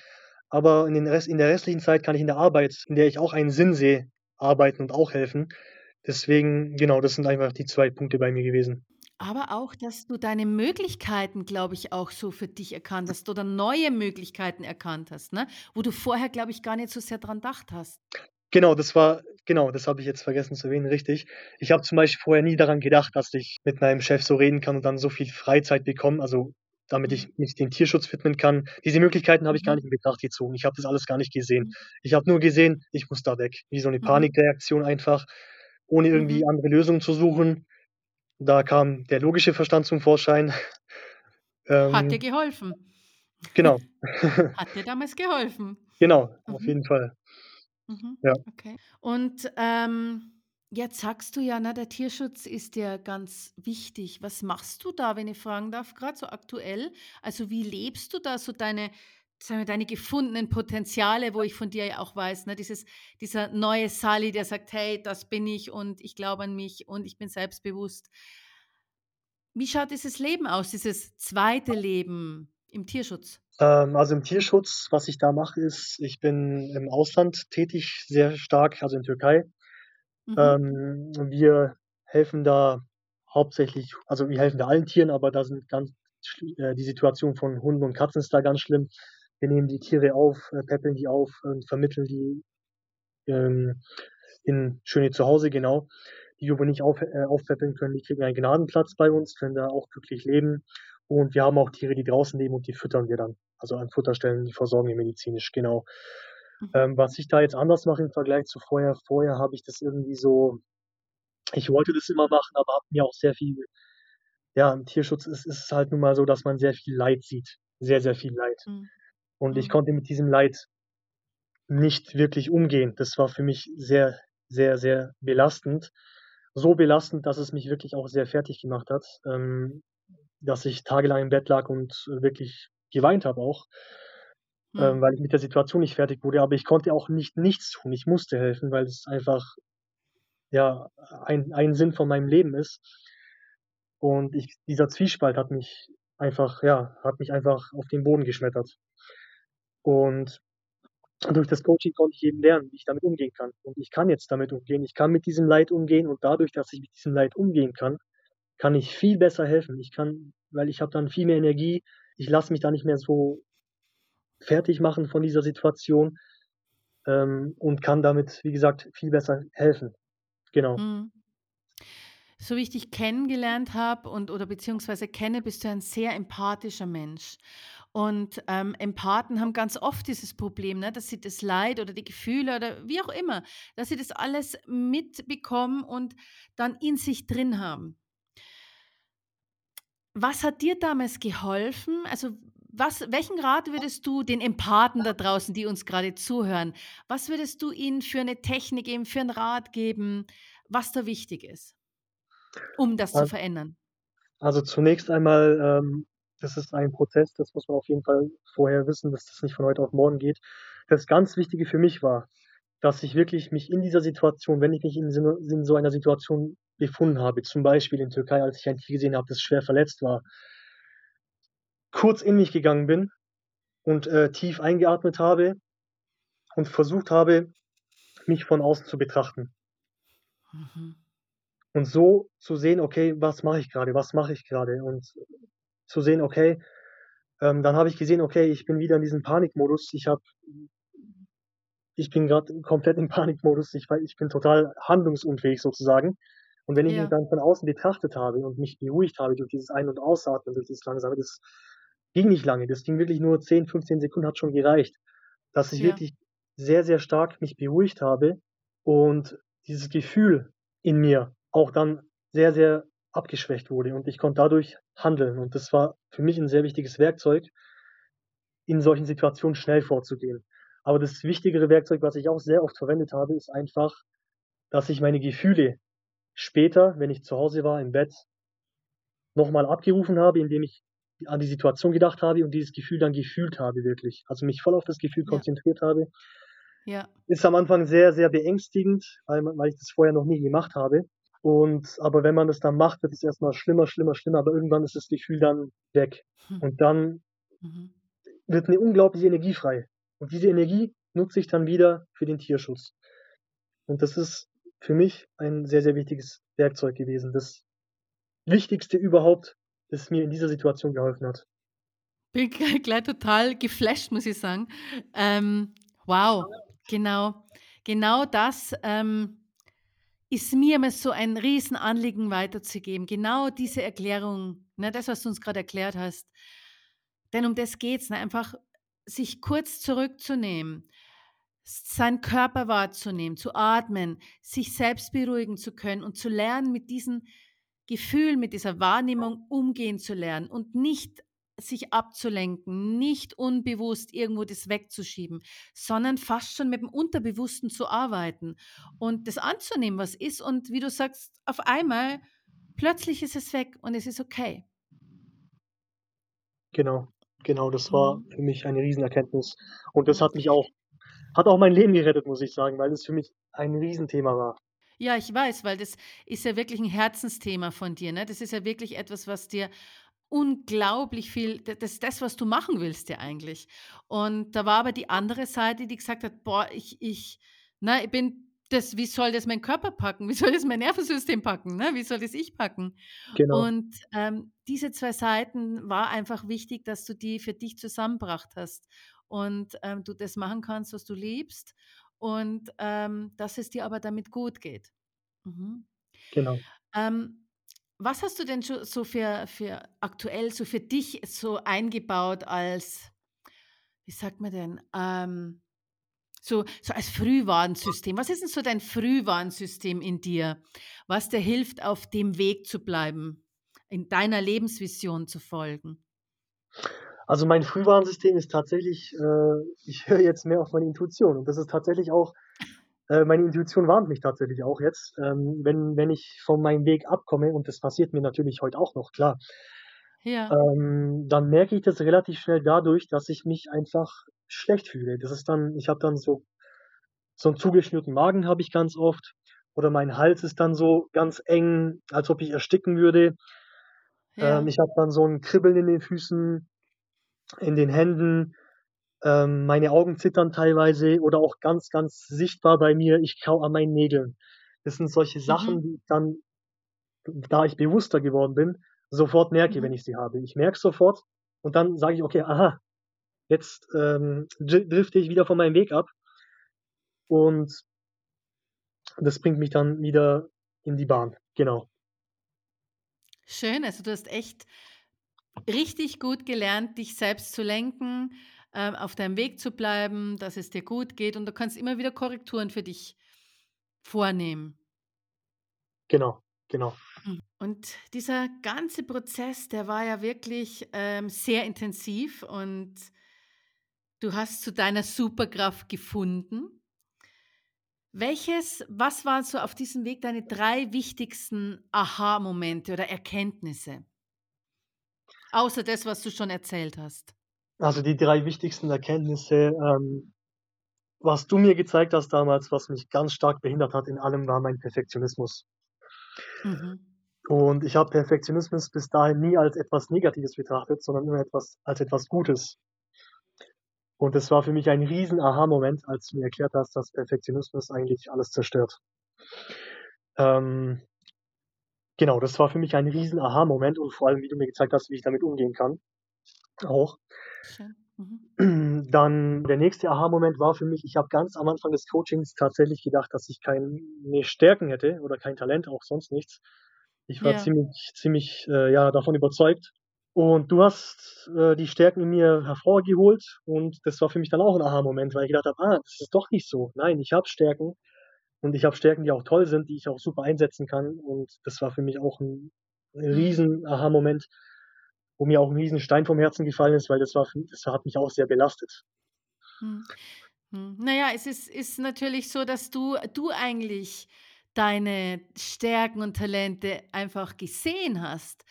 Aber in, den Rest, in der restlichen Zeit kann ich in der Arbeit, in der ich auch einen Sinn sehe, arbeiten und auch helfen. Deswegen, genau, das sind einfach die zwei Punkte bei mir gewesen. Aber auch, dass du deine Möglichkeiten, glaube ich, auch so für dich erkannt hast oder neue Möglichkeiten erkannt hast, ne? wo du vorher, glaube ich, gar nicht so sehr dran gedacht hast. Genau, das war, genau, das habe ich jetzt vergessen zu erwähnen, richtig. Ich habe zum Beispiel vorher nie daran gedacht, dass ich mit meinem Chef so reden kann und dann so viel Freizeit bekomme, also damit ich mhm. mich dem Tierschutz widmen kann. Diese Möglichkeiten habe ich gar mhm. nicht in Betracht gezogen. Ich habe das alles gar nicht gesehen. Mhm. Ich habe nur gesehen, ich muss da weg. Wie so eine Panikreaktion einfach, ohne irgendwie andere Lösungen zu suchen. Da kam der logische Verstand zum Vorschein. Ähm, Hat dir geholfen. Genau. Hat dir damals geholfen. Genau, mhm. auf jeden Fall. Mhm. Ja. Okay. Und ähm, jetzt sagst du ja, na, der Tierschutz ist dir ganz wichtig. Was machst du da, wenn ich fragen darf, gerade so aktuell? Also wie lebst du da so deine, sagen wir, deine gefundenen Potenziale, wo ich von dir ja auch weiß, ne, dieses, dieser neue Sally, der sagt, hey, das bin ich und ich glaube an mich und ich bin selbstbewusst. Wie schaut dieses Leben aus, dieses zweite Leben im Tierschutz? Ähm, also im Tierschutz, was ich da mache, ist, ich bin im Ausland tätig, sehr stark, also in Türkei. Mhm. Ähm, wir helfen da hauptsächlich, also wir helfen da allen Tieren, aber da sind ganz äh, die Situation von Hunden und Katzen ist da ganz schlimm. Wir nehmen die Tiere auf, äh, peppeln die auf und vermitteln die ähm, in schöne Zuhause, genau. Die, wo wir nicht auf, äh, aufpäppeln können, die kriegen einen Gnadenplatz bei uns, können da auch glücklich leben. Und wir haben auch Tiere, die draußen leben und die füttern wir dann. Also an Futterstellen, die versorgen wir medizinisch, genau. Mhm. Ähm, was ich da jetzt anders mache im Vergleich zu vorher, vorher habe ich das irgendwie so, ich wollte das immer machen, aber habe mir auch sehr viel, ja, im Tierschutz ist, ist es halt nun mal so, dass man sehr viel Leid sieht. Sehr, sehr viel Leid. Mhm. Und ich mhm. konnte mit diesem Leid nicht wirklich umgehen. Das war für mich sehr, sehr, sehr belastend. So belastend, dass es mich wirklich auch sehr fertig gemacht hat, ähm, dass ich tagelang im Bett lag und wirklich geweint habe auch, mhm. ähm, weil ich mit der Situation nicht fertig wurde. Aber ich konnte auch nicht nichts tun. Ich musste helfen, weil es einfach ja ein, ein Sinn von meinem Leben ist. Und ich, dieser Zwiespalt hat mich einfach, ja, hat mich einfach auf den Boden geschmettert. Und durch das Coaching konnte ich eben lernen, wie ich damit umgehen kann. Und ich kann jetzt damit umgehen. Ich kann mit diesem Leid umgehen und dadurch, dass ich mit diesem Leid umgehen kann, kann ich viel besser helfen. Ich kann, weil ich habe dann viel mehr Energie. Ich lasse mich da nicht mehr so fertig machen von dieser Situation ähm, und kann damit, wie gesagt, viel besser helfen. Genau. Mhm. So wie ich dich kennengelernt habe und oder beziehungsweise kenne, bist du ein sehr empathischer Mensch. Und ähm, Empathen haben ganz oft dieses Problem, ne, dass sie das Leid oder die Gefühle oder wie auch immer, dass sie das alles mitbekommen und dann in sich drin haben. Was hat dir damals geholfen? Also was, welchen Rat würdest du den Empathen da draußen, die uns gerade zuhören, was würdest du ihnen für eine Technik geben, für einen Rat geben, was da wichtig ist, um das also, zu verändern? Also zunächst einmal ähm, das ist ein Prozess, das muss man auf jeden Fall vorher wissen, dass das nicht von heute auf morgen geht. Das ganz Wichtige für mich war, dass ich wirklich mich in dieser Situation, wenn ich mich in, in so einer Situation befunden habe, zum Beispiel in Türkei, als ich ein Tier gesehen habe, das schwer verletzt war, kurz in mich gegangen bin und äh, tief eingeatmet habe und versucht habe, mich von außen zu betrachten. Mhm. Und so zu sehen, okay, was mache ich gerade, was mache ich gerade und zu sehen, okay, ähm, dann habe ich gesehen, okay, ich bin wieder in diesem Panikmodus. Ich habe, ich bin gerade komplett im Panikmodus. Ich, ich bin total handlungsunfähig sozusagen. Und wenn ich ja. mich dann von außen betrachtet habe und mich beruhigt habe durch dieses Ein- und Ausatmen, durch dieses langsame, das ging nicht lange. Das ging wirklich nur 10, 15 Sekunden hat schon gereicht, dass ich ja. wirklich sehr, sehr stark mich beruhigt habe und dieses Gefühl in mir auch dann sehr, sehr abgeschwächt wurde und ich konnte dadurch handeln. Und das war für mich ein sehr wichtiges Werkzeug, in solchen Situationen schnell vorzugehen. Aber das wichtigere Werkzeug, was ich auch sehr oft verwendet habe, ist einfach, dass ich meine Gefühle später, wenn ich zu Hause war, im Bett, nochmal abgerufen habe, indem ich an die Situation gedacht habe und dieses Gefühl dann gefühlt habe, wirklich. Also mich voll auf das Gefühl ja. konzentriert habe. Ja. Ist am Anfang sehr, sehr beängstigend, weil, weil ich das vorher noch nie gemacht habe. Und aber wenn man das dann macht, wird es erstmal schlimmer, schlimmer, schlimmer, aber irgendwann ist das Gefühl dann weg. Hm. Und dann mhm. wird eine unglaubliche Energie frei. Und diese Energie nutze ich dann wieder für den Tierschutz. Und das ist für mich ein sehr, sehr wichtiges Werkzeug gewesen. Das Wichtigste überhaupt, das mir in dieser Situation geholfen hat. Bin gleich total geflasht, muss ich sagen. Ähm, wow, genau, genau das ähm, ist mir immer so ein Riesenanliegen weiterzugeben. Genau diese Erklärung, ne, das, was du uns gerade erklärt hast. Denn um das geht es, ne, einfach sich kurz zurückzunehmen, seinen Körper wahrzunehmen, zu atmen, sich selbst beruhigen zu können und zu lernen, mit diesen Gefühlen, mit dieser Wahrnehmung umgehen zu lernen und nicht sich abzulenken, nicht unbewusst irgendwo das wegzuschieben, sondern fast schon mit dem Unterbewussten zu arbeiten und das anzunehmen, was ist. Und wie du sagst, auf einmal, plötzlich ist es weg und es ist okay. Genau, genau, das war mhm. für mich eine Riesenerkenntnis. Und das hat mich auch, hat auch mein Leben gerettet, muss ich sagen, weil es für mich ein Riesenthema war. Ja, ich weiß, weil das ist ja wirklich ein Herzensthema von dir. Ne? Das ist ja wirklich etwas, was dir unglaublich viel, das ist das, was du machen willst ja eigentlich. Und da war aber die andere Seite, die gesagt hat, boah, ich, ich, na, ich bin das, wie soll das mein Körper packen? Wie soll das mein Nervensystem packen? Ne? Wie soll das ich packen? Genau. Und ähm, diese zwei Seiten war einfach wichtig, dass du die für dich zusammengebracht hast und ähm, du das machen kannst, was du liebst und ähm, dass es dir aber damit gut geht. Mhm. Genau. Ähm, was hast du denn so für, für aktuell so für dich so eingebaut als, wie sagt man denn, ähm, so, so als Frühwarnsystem? Was ist denn so dein Frühwarnsystem in dir, was dir hilft, auf dem Weg zu bleiben, in deiner Lebensvision zu folgen? Also mein Frühwarnsystem ist tatsächlich, äh, ich höre jetzt mehr auf meine Intuition und das ist tatsächlich auch äh, meine Intuition warnt mich tatsächlich auch jetzt, ähm, wenn, wenn ich von meinem Weg abkomme, und das passiert mir natürlich heute auch noch, klar, Ja. ähm, dann merke ich das relativ schnell dadurch, dass ich mich einfach schlecht fühle. Das ist dann, ich habe dann so, so einen zugeschnürten Magen habe ich ganz oft, oder mein Hals ist dann so ganz eng, als ob ich ersticken würde. Ähm, ich habe dann so ein Kribbeln in den Füßen, in den Händen. Ähm, meine Augen zittern teilweise oder auch ganz, ganz sichtbar bei mir, ich kau an meinen Nägeln. Das sind solche Sachen, mhm. die ich dann, da ich bewusster geworden bin, sofort merke, mhm. wenn ich sie habe. Ich merke sofort und dann sage ich, okay, aha, jetzt ähm, drifte ich wieder von meinem Weg ab. Und das bringt mich dann wieder in die Bahn. Genau. Schön, also du hast echt richtig gut gelernt, dich selbst zu lenken, ähm, auf deinem Weg zu bleiben, dass es dir gut geht und du kannst immer wieder Korrekturen für dich vornehmen. Genau, genau. Hm. Und dieser ganze Prozess, der war ja wirklich ähm, sehr intensiv und du hast zu deiner Superkraft gefunden. Welches, was waren so auf diesem Weg deine drei wichtigsten Aha-Momente oder Erkenntnisse? Außer das, was du schon erzählt hast. Also die drei wichtigsten Erkenntnisse, ähm, was du mir gezeigt hast damals, was mich ganz stark behindert hat in allem, war mein Perfektionismus. Mhm. Und ich habe Perfektionismus bis dahin nie als etwas Negatives betrachtet, sondern immer etwas als etwas Gutes. Und es war für mich ein riesen Aha-Moment, als du mir erklärt hast, dass Perfektionismus eigentlich alles zerstört. Ähm, genau, das war für mich ein riesen Aha-Moment und vor allem, wie du mir gezeigt hast, wie ich damit umgehen kann. Auch. Mhm. Dann der nächste Aha-Moment war für mich, ich habe ganz am Anfang des Coachings tatsächlich gedacht, dass ich keine Stärken hätte oder kein Talent, auch sonst nichts. Ich war Ja. ziemlich, ziemlich äh, ja, davon überzeugt. Und du hast äh, die Stärken in mir hervorgeholt und das war für mich dann auch ein Aha-Moment, weil ich gedacht habe, ah, das ist doch nicht so. Nein, ich habe Stärken und ich habe Stärken, die auch toll sind, die ich auch super einsetzen kann. Und das war für mich auch ein mhm. riesen Aha-Moment, wo mir auch ein Riesenstein vom Herzen gefallen ist, weil das war das hat mich auch sehr belastet. Hm. Hm. Na es ist ist natürlich so, dass du du eigentlich deine Stärken und Talente einfach gesehen hast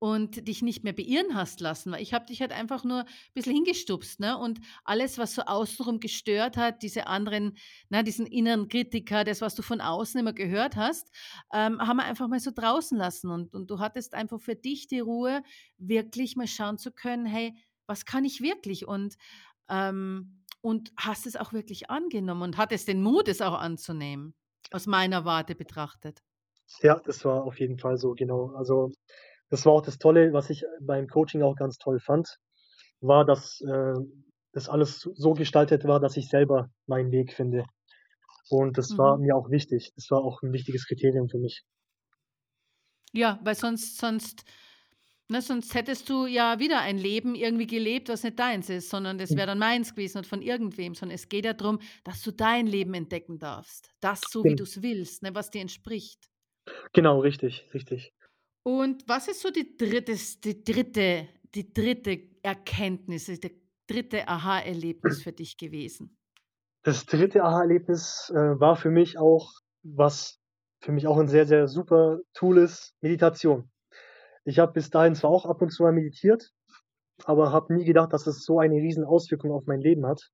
und dich nicht mehr beirren hast lassen, weil ich habe dich halt einfach nur ein bisschen hingestupst, ne? Und alles, was so außenrum gestört hat, diese anderen, ne, diesen inneren Kritiker, das, was du von außen immer gehört hast, ähm, haben wir einfach mal so draußen lassen. Und, und du hattest einfach für dich die Ruhe, wirklich mal schauen zu können, hey, was kann ich wirklich? Und, ähm, und hast es auch wirklich angenommen und hattest den Mut, es auch anzunehmen, aus meiner Warte betrachtet. Ja, das war auf jeden Fall so, genau. Also, das war auch das Tolle, was ich beim Coaching auch ganz toll fand, war, dass, äh, das alles so gestaltet war, dass ich selber meinen Weg finde. Und das war Mhm. mir auch wichtig. Das war auch 'n wichtiges Kriterium für mich. Ja, weil sonst sonst ne, sonst hättest du ja wieder ein Leben irgendwie gelebt, was nicht deins ist, sondern das Hm. wäre dann meins gewesen und von irgendwem, sondern es geht ja drum, dass du dein Leben entdecken darfst. Das so, wie Gen du's willst, ne, was dir entspricht. Genau, richtig, richtig. Und was ist so die drittes die dritte die dritte Erkenntnis, der dritte Aha-Erlebnis für dich gewesen? Das dritte Aha-Erlebnis, äh, war für mich auch was für mich auch 'n sehr, sehr super Tool ist, Meditation. Ich habe bis dahin zwar auch ab und zu mal meditiert, aber habe nie gedacht, dass es so eine riesen Auswirkung auf mein Leben hat.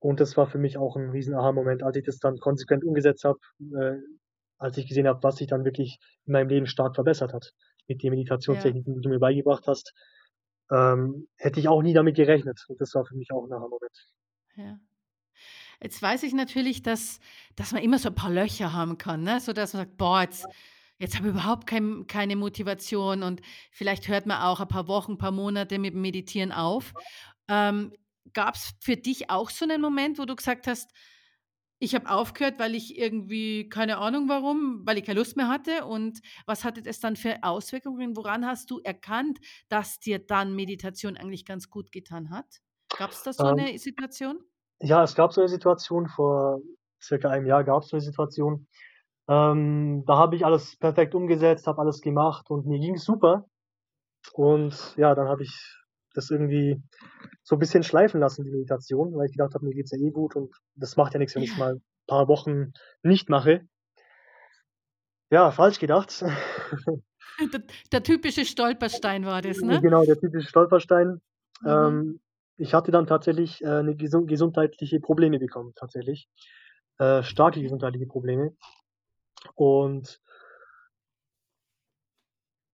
Und das war für mich auch 'n riesen Aha-Moment, als ich das dann konsequent umgesetzt habe, äh, als ich gesehen habe, was sich dann wirklich in meinem Leben stark verbessert hat mit den Ja. Meditationstechniken, die du mir beigebracht hast. Ähm, hätte ich auch nie damit gerechnet und das war für mich auch 'n Aha-Moment. Ja. Jetzt weiß ich natürlich, dass dass man immer so 'n paar Löcher haben kann, ne? So dass man sagt: „Boah, jetzt jetzt habe ich überhaupt kein keine Motivation“ und vielleicht hört man auch ein paar Wochen, paar Monate mit dem Meditieren auf. Ähm, gab's für dich auch so 'nen Moment, wo du gesagt hast: „Ich habe aufgehört, weil ich irgendwie keine Ahnung warum, weil ich keine Lust mehr hatte“? Und was hatte das dann für Auswirkungen? Woran hast du erkannt, dass dir dann Meditation eigentlich ganz gut getan hat? Gab's da so Ähm 'ne Situation? Ja, es gab so 'ne Situation, vor circa einem Jahr gab's so 'ne Situation. Ähm, da habe ich alles perfekt umgesetzt, habe alles gemacht und mir ging's super. Und ja, dann habe ich das irgendwie so bisschen schleifen lassen, die Meditation, weil ich gedacht habe: „Mir geht's ja eh gut und das macht ja nix, wenn Ja. mal paar Wochen nicht mache.“ Ja, falsch gedacht. D der typische Stolperstein war das, ne? genau, der typische Stolperstein. Mhm. Ähm, ich hatte dann tatsächlich, äh, 'ne gesun gesundheitliche Probleme bekommen tatsächlich, äh, starke gesundheitliche Probleme. Und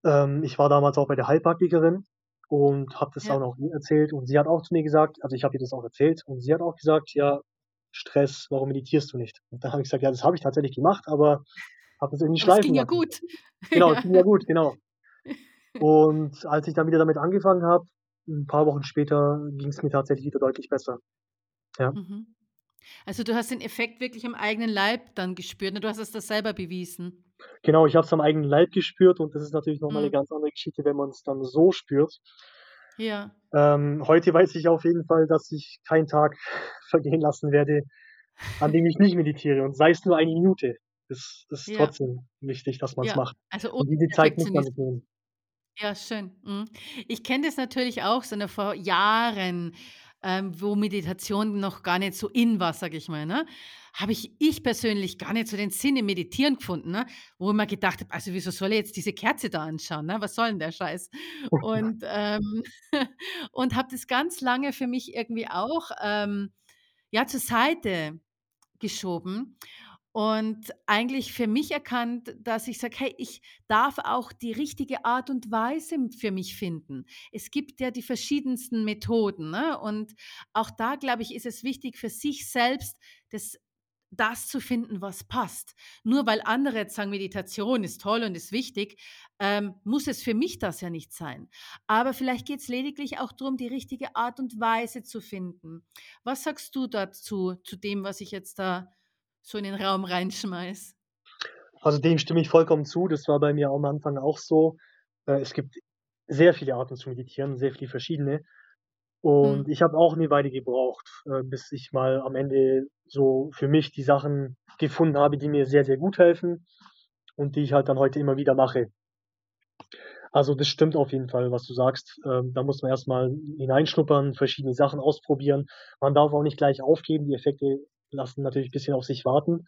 ähm, ich war damals auch bei der Heilpraktikerin und habe das Ja. auch noch ihr erzählt und sie hat auch zu mir gesagt also, ich habe ihr das auch erzählt und sie hat auch gesagt: „Ja, Stress, warum meditierst du nicht?“ Und dann habe ich gesagt: „Ja, das habe ich tatsächlich gemacht, aber habe das irgendwie es schleifen ging ja lassen.“ gut. Genau, es Ja. ging ja gut, genau. Und als ich dann wieder damit angefangen habe, 'n paar Wochen später ging's mir tatsächlich wieder deutlich besser. Ja. Mhm. Also, du hast den Effekt wirklich am eigenen Leib dann gespürt, ne? Du hast es da selber bewiesen. Genau, ich habe es am eigenen Leib gespürt und das ist natürlich noch mal 'ne Mhm. ganz andere Geschichte, wenn man's dann so spürt. Ja. Ähm, heute weiß ich auf jeden Fall, dass ich keinen Tag vergehen lassen werde, an dem ich nicht meditiere und sei es nur eine Minute. Es ist Ja. trotzdem wichtig, dass man's Ja, macht. also ohne Und diese Zeit muss man Perfektionismus. nehmen. Ja, schön. Mhm. Ich kenne das natürlich auch, so, ne, vor Jahren, ähm, wo Meditation noch gar nicht so in war, sage ich mal, ne? Habe ich ich persönlich gar nicht so den Sinn im Meditieren gefunden, ne? Wo ich mir gedacht habe: „Also, wieso soll ich jetzt diese Kerze da anschauen, ne? Was soll 'n der Scheiß?“ Und, ähm und habe das ganz lange für mich irgendwie auch, ähm, ja, zur Seite geschoben und eigentlich für mich erkannt, dass ich sage: „Hey, ich darf auch die richtige Art und Weise für mich finden.“ Es gibt ja die verschiedensten Methoden, ne? Und auch da, glaube ich, ist es wichtig für sich selbst, das das zu finden, was passt. Nur weil andere jetzt sagen: „Meditation ist toll und ist wichtig“, ähm, muss es für mich das ja nicht sein. Aber vielleicht geht's lediglich auch drum, die richtige Art und Weise zu finden. Was sagst du dazu, zu dem, was ich jetzt da so in den Raum reinschmeiße? Also, dem stimme ich vollkommen zu. Das war bei mir am Anfang auch so. Äh, es gibt sehr viele Arten zu meditieren, sehr viele verschiedene. Und Mhm. ich habe auch 'ne Weile gebraucht, äh, bis ich mal am Ende so für mich die Sachen gefunden habe, die mir sehr, sehr gut helfen und die ich halt dann heute immer wieder mache. Also, das stimmt auf jeden Fall, was du sagst. Ähm, da muss man erst mal hineinschnuppern, verschiedene Sachen ausprobieren. Man darf auch nicht gleich aufgeben. Die Effekte lassen natürlich bisschen auf sich warten.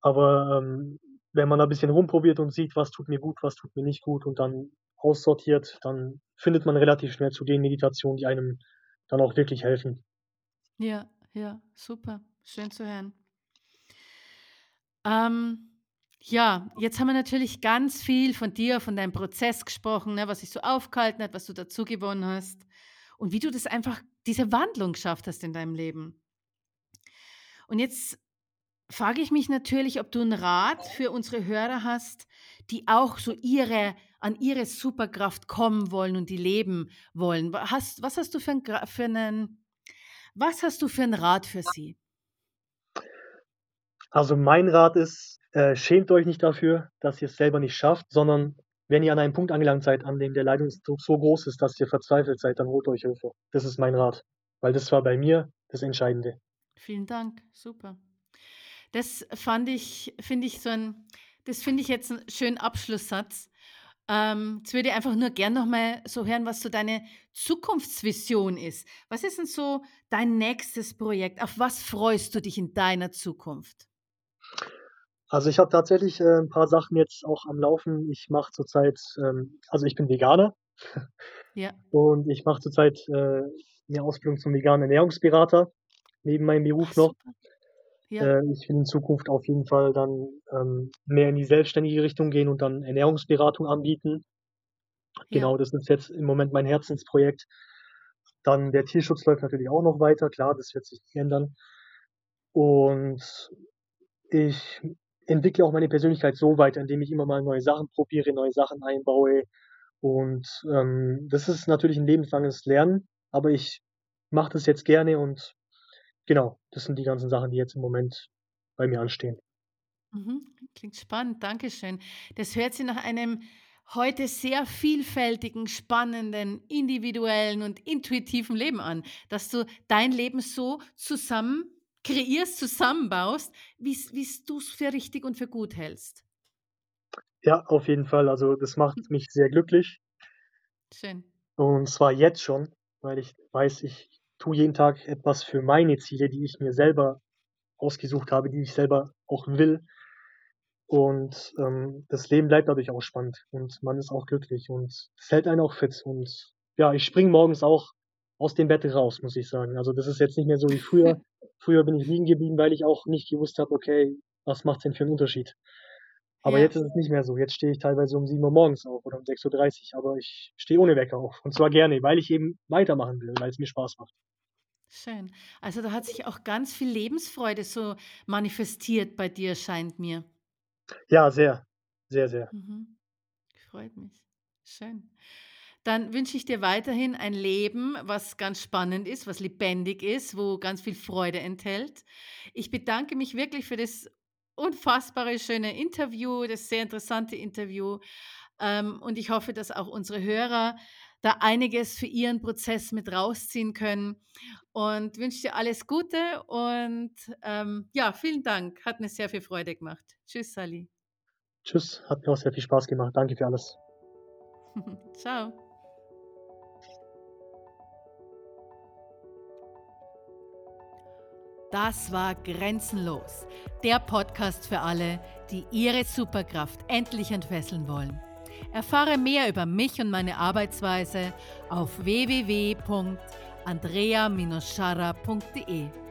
Aber, ähm, wenn man da bisschen rumprobiert und sieht, was tut mir gut, was tut mir nicht gut und dann aussortiert, dann findet man relativ schnell zu den Meditationen, die einem dann auch wirklich helfen. Ja, ja, super, schön zu hören. Ähm, ja, jetzt haben wir natürlich ganz viel von dir, von deinem Prozess gesprochen, ne, was dich so aufgehalten hat, was du dazugewonnen hast. und wie du das einfach, diese Wandlung geschafft hast in deinem Leben. Und jetzt frage ich mich natürlich, ob du einen Rat für unsere Hörer hast, die auch so ihre, an ihre Superkraft kommen wollen und die leben wollen. Hast, was hast du für, ein, für einen, was hast du für einen Rat für sie? Also mein Rat ist, äh, schämt euch nicht dafür, dass ihr es selber nicht schafft, sondern wenn ihr an einem Punkt angelangt seid, an dem der Leidungsdruck so groß ist, dass ihr verzweifelt seid, dann holt euch Hilfe. Das ist mein Rat, weil das war bei mir das Entscheidende. Vielen Dank, super. Das fand ich, finde ich so ein, das finde ich jetzt einen schönen Abschlusssatz. Ähm, jetzt würde ich einfach nur gern nochmal so hören, was so deine Zukunftsvision ist. Was ist denn so dein nächstes Projekt? Auf was freust du dich in deiner Zukunft? Also ich habe tatsächlich äh, ein paar Sachen jetzt auch am Laufen. Ich mache zurzeit, ähm, also ich bin Veganer. Ja. Und ich mache zurzeit äh, eine Ausbildung zum veganen Ernährungsberater neben meinem Beruf Ach, noch. Ja. Äh, ich will in Zukunft auf jeden Fall dann ähm, mehr in die selbstständige Richtung gehen und dann Ernährungsberatung anbieten. Genau, ja. das ist jetzt im Moment mein Herzensprojekt. Dann der Tierschutz läuft natürlich auch noch weiter, klar, das wird sich nicht ändern. Und ich entwickle auch meine Persönlichkeit so weiter, indem ich immer mal neue Sachen probiere, neue Sachen einbaue. Und ähm, das ist natürlich ein lebenslanges Lernen, aber ich mache das jetzt gerne und genau, das sind die ganzen Sachen, die jetzt im Moment bei mir anstehen. Mhm. Klingt spannend, Dankeschön. Das hört sich nach einem heute sehr vielfältigen, spannenden, individuellen und intuitiven Leben an, dass du dein Leben so zusammen kreierst, zusammenbaust, wie du es für richtig und für gut hältst. Ja, auf jeden Fall. Also das macht mich sehr glücklich. Schön. Und zwar jetzt schon, weil ich weiß, ich tue jeden Tag etwas für meine Ziele, die ich mir selber ausgesucht habe, die ich selber auch will. Und ähm, das Leben bleibt dadurch auch spannend und man ist auch glücklich und es hält einen auch fit. Und ja, ich springe morgens auch aus dem Bett raus, muss ich sagen. Also das ist jetzt nicht mehr so wie früher. früher bin ich liegen geblieben, weil ich auch nicht gewusst habe, okay, was macht denn für einen Unterschied? Aber ja. jetzt ist es nicht mehr so. Jetzt stehe ich teilweise um 7 Uhr morgens auf oder um 6.30 Uhr, aber ich stehe ohne Wecker auf. Und zwar gerne, weil ich eben weitermachen will, weil es mir Spaß macht. Schön. Also da hat sich auch ganz viel Lebensfreude so manifestiert bei dir, scheint mir. Ja, sehr. Sehr, sehr. Mhm. Freut mich. Schön. Dann wünsche ich dir weiterhin ein Leben, was ganz spannend ist, was lebendig ist, wo ganz viel Freude enthält. Ich bedanke mich wirklich für das unfassbare schöne Interview, das sehr interessante Interview. Ähm, und ich hoffe, dass auch unsere Hörer da einiges für ihren Prozess mit rausziehen können. Und wünsche dir alles Gute und ähm, ja, vielen Dank. Hat mir sehr viel Freude gemacht. Tschüss, Sally. Tschüss, hat mir auch sehr viel Spaß gemacht. Danke für alles. Ciao. Das war Grenzenlos, der Podcast für alle, die ihre Superkraft endlich entfesseln wollen. Erfahre mehr über mich und meine Arbeitsweise auf www.andrea-scharra.de.